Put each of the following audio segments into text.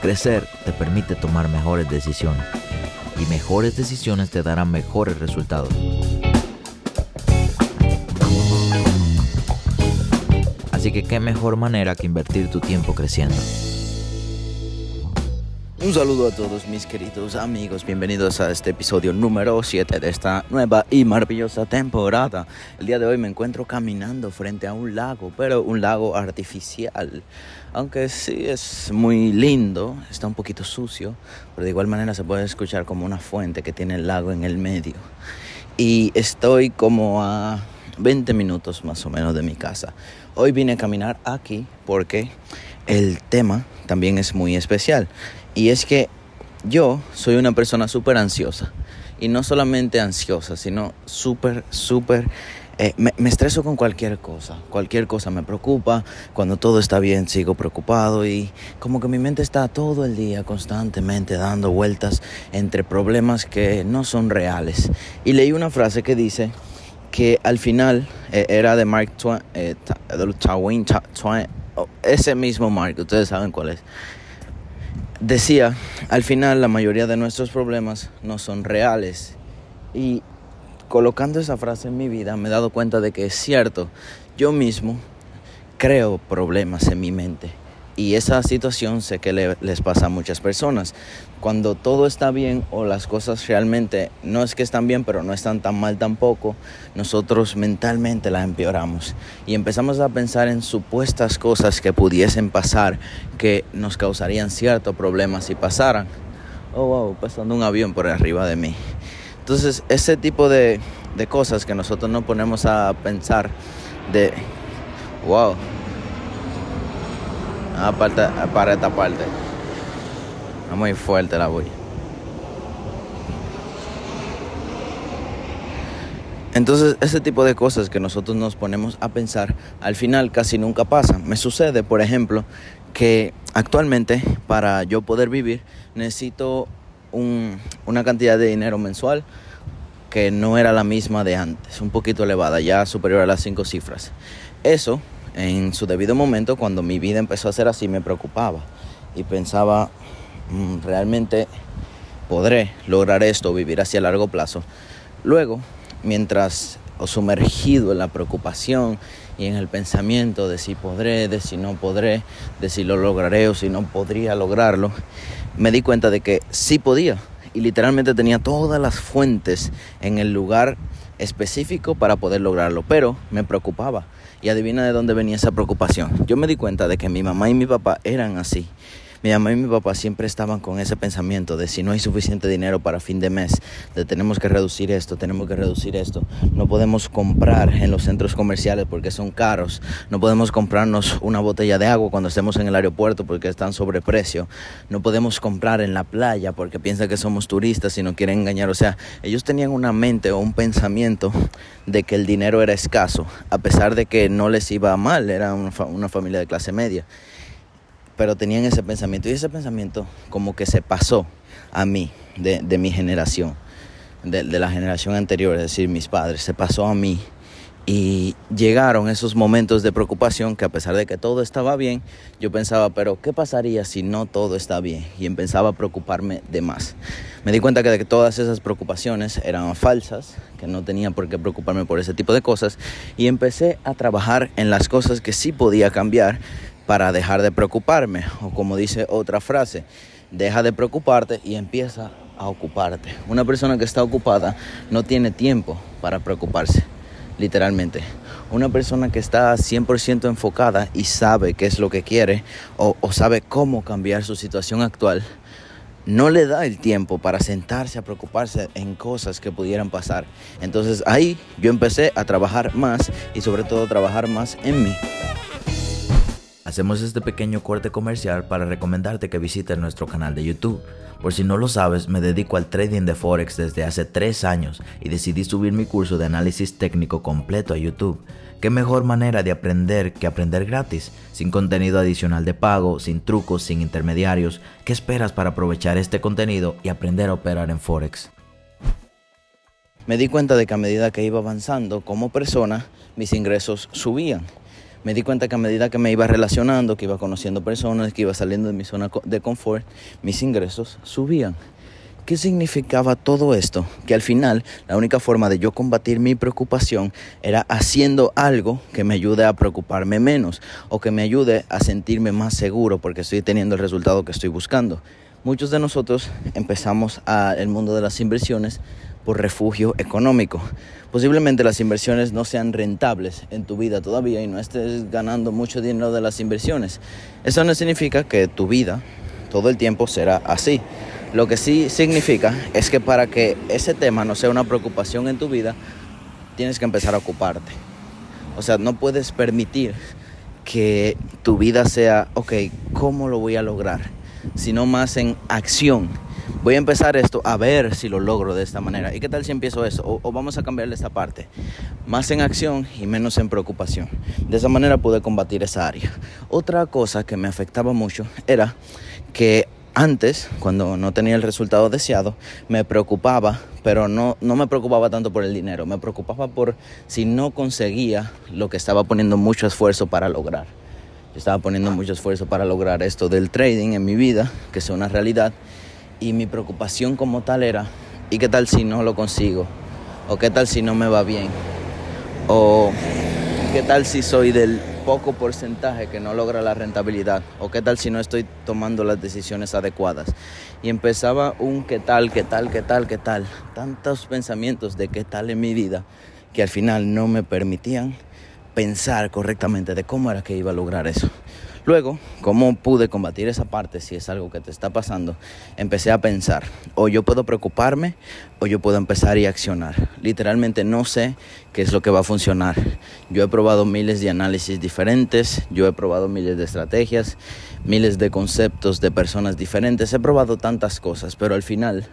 Crecer te permite tomar mejores decisiones y mejores decisiones te darán mejores resultados. Así que qué mejor manera que invertir tu tiempo creciendo. Un saludo a todos mis queridos amigos, bienvenidos a este episodio número 7 de esta nueva y maravillosa temporada. El día de hoy me encuentro caminando frente a un lago, pero un lago artificial. Aunque sí es muy lindo, está un poquito sucio, pero de igual manera se puede escuchar como una fuente que tiene el lago en el medio. Y estoy como a 20 minutos más o menos de mi casa. Hoy vine a caminar aquí porque el tema también es muy especial. Y es que yo soy una persona súper ansiosa. Y no solamente ansiosa, sino súper, súper... Eh, me, me, estreso con cualquier cosa. Cualquier cosa me preocupa. Cuando todo está bien, sigo preocupado. Y como que mi mente está todo el día constantemente dando vueltas entre problemas que no son reales. Y leí una frase que dice que al final eh, era de Mark Twain, eh, Twain, Twain, oh, ese mismo Mark, ustedes saben cuál es decía, al final la mayoría de nuestros problemas no son reales. Y colocando esa frase en mi vida me he dado cuenta de que es cierto, yo mismo creo problemas en mi mente. Y esa situación sé que le, les pasa a muchas personas. Cuando todo está bien o las cosas realmente no es que están bien, pero no están tan mal tampoco, nosotros mentalmente las empeoramos. Y empezamos a pensar en supuestas cosas que pudiesen pasar, que nos causarían cierto problema si pasaran. Oh, wow, pasando un avión por arriba de mí. Entonces, ese tipo de, de cosas que nosotros no ponemos a pensar de, wow, aparte, para esta parte. Está muy fuerte la bulla. Entonces, ese tipo de cosas que nosotros nos ponemos a pensar, al final casi nunca pasa. Me sucede, por ejemplo, que actualmente para yo poder vivir necesito un, una cantidad de dinero mensual que no era la misma de antes, un poquito elevada, ya superior a las cinco cifras. Eso en su debido momento, cuando mi vida empezó a ser así, me preocupaba y pensaba, mm, realmente podré lograr esto, vivir así a largo plazo. Luego, mientras sumergido en la preocupación y en el pensamiento de si podré, de si no podré, de si lo lograré o si no podría lograrlo, me di cuenta de que sí podía y literalmente tenía todas las fuentes en el lugar específico para poder lograrlo, pero me preocupaba y adivina de dónde venía esa preocupación. Yo me di cuenta de que mi mamá y mi papá eran así. Mi mamá y mi papá siempre estaban con ese pensamiento de si no hay suficiente dinero para fin de mes, de tenemos que reducir esto, tenemos que reducir esto. No podemos comprar en los centros comerciales porque son caros. No podemos comprarnos una botella de agua cuando estemos en el aeropuerto porque están sobreprecio. No podemos comprar en la playa porque piensan que somos turistas y no quieren engañar. O sea, ellos tenían una mente o un pensamiento de que el dinero era escaso, a pesar de que no les iba mal, era una familia de clase media pero tenían ese pensamiento y ese pensamiento como que se pasó a mí, de, mi generación, de, la generación anterior, es decir, mis padres, se pasó a mí y llegaron esos momentos de preocupación que a pesar de que todo estaba bien, yo pensaba, pero ¿qué pasaría si no todo está bien? Y empezaba a preocuparme de más. Me di cuenta de que todas esas preocupaciones eran falsas, que no tenía por qué preocuparme por ese tipo de cosas y empecé a trabajar en las cosas que sí podía cambiar para dejar de preocuparme. O como dice otra frase, deja de preocuparte y empieza a ocuparte. Una persona que está ocupada no tiene tiempo para preocuparse, literalmente. Una persona que está 100% enfocada y sabe qué es lo que quiere o, sabe cómo cambiar su situación actual, no le da el tiempo para sentarse a preocuparse en cosas que pudieran pasar. Entonces ahí yo empecé a trabajar más y sobre todo trabajar más en mí. Hacemos este pequeño corte comercial para recomendarte que visites nuestro canal de YouTube. Por si no lo sabes, me dedico al trading de Forex desde hace 3 años y decidí subir mi curso de análisis técnico completo a YouTube. ¿Qué mejor manera de aprender que aprender gratis? Sin contenido adicional de pago, sin trucos, sin intermediarios. ¿Qué esperas para aprovechar este contenido y aprender a operar en Forex? Me di cuenta de que a medida que iba avanzando como persona, mis ingresos subían me di cuenta que a medida que me iba relacionando, que iba conociendo personas, que iba saliendo de mi zona de confort, mis ingresos subían. ¿Qué significaba todo esto? Que al final la única forma de yo combatir mi preocupación era haciendo algo que me ayude a preocuparme menos o que me ayude a sentirme más seguro porque estoy teniendo el resultado que estoy buscando. Muchos de nosotros empezamos al mundo de las inversiones por refugio económico. Posiblemente las inversiones no sean rentables en tu vida todavía y no estés ganando mucho dinero de las inversiones. Eso no significa que tu vida todo el tiempo será así. Lo que sí significa es que para que ese tema no sea una preocupación en tu vida, tienes que empezar a ocuparte. O sea, no puedes permitir que tu vida sea, ok, ¿cómo lo voy a lograr? Sino más en acción voy a empezar esto a ver si lo logro de esta manera. ¿Y qué tal si empiezo eso? O, vamos a cambiarle esta parte. Más en acción y menos en preocupación. De esa manera pude combatir esa área. Otra cosa que me afectaba mucho era que antes, cuando no tenía el resultado deseado, me preocupaba, pero no, no me preocupaba tanto por el dinero, me preocupaba por si no conseguía lo que estaba poniendo mucho esfuerzo para lograr. Estaba poniendo mucho esfuerzo para lograr esto del trading en mi vida, que sea una realidad, y mi preocupación como tal era, ¿y qué tal si no lo consigo? ¿O qué tal si no me va bien? ¿O qué tal si soy del poco porcentaje que no logra la rentabilidad? ¿O qué tal si no estoy tomando las decisiones adecuadas? Y empezaba un qué tal, qué tal, qué tal, qué tal. Tantos pensamientos de qué tal en mi vida que al final no me permitían pensar correctamente de cómo era que iba a lograr eso. Luego, ¿cómo pude combatir esa parte si es algo que te está pasando? Empecé a pensar, o yo puedo preocuparme o yo puedo empezar y accionar. Literalmente no sé qué es lo que va a funcionar. Yo he probado miles de análisis diferentes, yo he probado miles de estrategias, miles de conceptos de personas diferentes, he probado tantas cosas, pero al final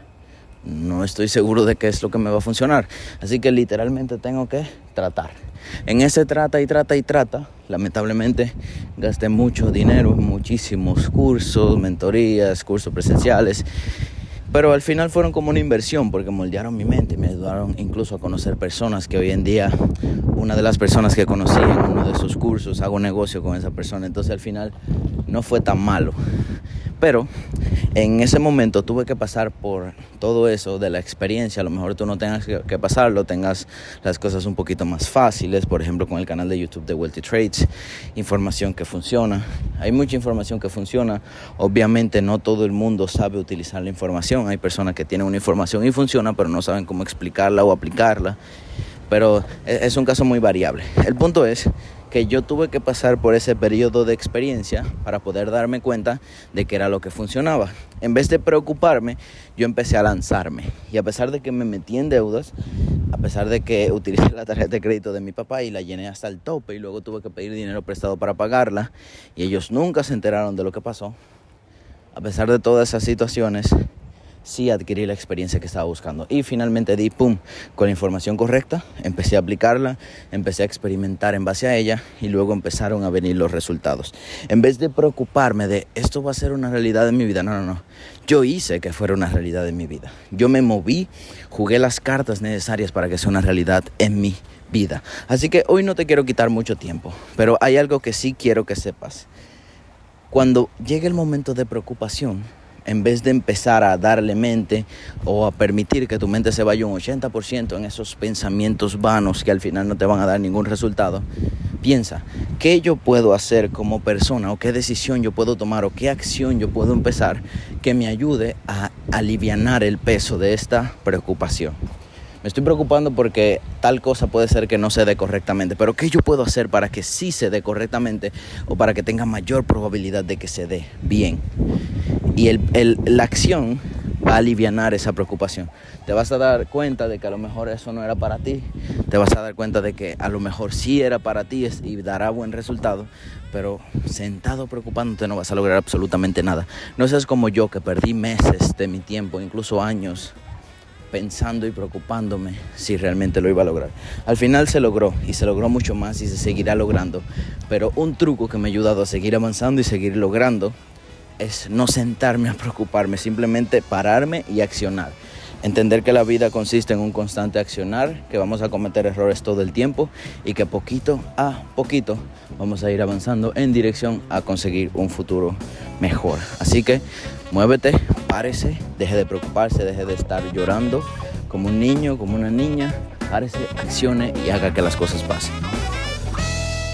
no estoy seguro de qué es lo que me va a funcionar. Así que literalmente tengo que tratar. En ese trata y trata y trata, lamentablemente gasté mucho dinero muchísimos cursos, mentorías, cursos presenciales. Pero al final fueron como una inversión porque moldearon mi mente, me ayudaron incluso a conocer personas que hoy en día, una de las personas que conocí en uno de sus cursos, hago negocio con esa persona. Entonces al final no fue tan malo. Pero en ese momento tuve que pasar por todo eso de la experiencia. A lo mejor tú no tengas que pasarlo, tengas las cosas un poquito más fáciles. Por ejemplo, con el canal de YouTube de Wealthy Trades, información que funciona. Hay mucha información que funciona. Obviamente no todo el mundo sabe utilizar la información. Hay personas que tienen una información y funciona, pero no saben cómo explicarla o aplicarla. Pero e, es un caso muy variable. El punto es que yo tuve que pasar por ese periodo de experiencia para poder darme cuenta de que era lo que funcionaba. En vez de preocuparme, yo empecé a lanzarme. Y a pesar de que me metí en deudas, a pesar de que utilicé la tarjeta de crédito de mi papá y la llené hasta el tope y luego tuve que pedir dinero prestado para pagarla y ellos nunca se enteraron de lo que pasó, a pesar de todas esas situaciones, sí adquirí la experiencia que estaba buscando. Y finalmente di, pum, con la información correcta, empecé a aplicarla, empecé a experimentar en base a ella y luego empezaron a venir los resultados. En vez de preocuparme de esto va a ser una realidad en mi vida, no, no, no. Yo hice que fuera una realidad en mi vida. Yo me moví, jugué las cartas necesarias para que sea una realidad en mi vida. Así que hoy no te quiero quitar mucho tiempo, pero hay algo que sí quiero que sepas. Cuando llegue el momento de preocupación, en vez de empezar a darle mente o a permitir que tu mente se vaya un 80% en esos pensamientos vanos que al final no te van a dar ningún resultado, piensa, ¿qué yo puedo hacer como persona o qué decisión yo puedo tomar o qué acción yo puedo empezar que me ayude a aliviar el peso de esta preocupación? me estoy preocupando porque tal cosa puede ser que no se dé correctamente, pero ¿qué yo puedo hacer para que sí se dé correctamente o para que tenga mayor probabilidad de que se dé bien? Y el, la acción va a aliviar esa preocupación. Te vas a dar cuenta de que a lo mejor eso no era para ti, te vas a dar cuenta de que a lo mejor sí era para ti y dará buen resultado, pero sentado preocupándote no vas a lograr absolutamente nada. No seas como yo que perdí meses de mi tiempo, incluso años, pensando y preocupándome si realmente lo iba a lograr. Al final se logró y se logró mucho más y se seguirá logrando. Pero un truco que me ha ayudado a seguir avanzando y seguir logrando es no sentarme a preocuparme, simplemente pararme y accionar. Entender que la vida consiste en un constante accionar, que vamos a cometer errores todo el tiempo y que poquito a poquito vamos a ir avanzando en dirección a conseguir un futuro mejor. Así que muévete, párese, deje de preocuparse, deje de estar llorando como un niño, como una niña, párese, accione y haga que las cosas pasen.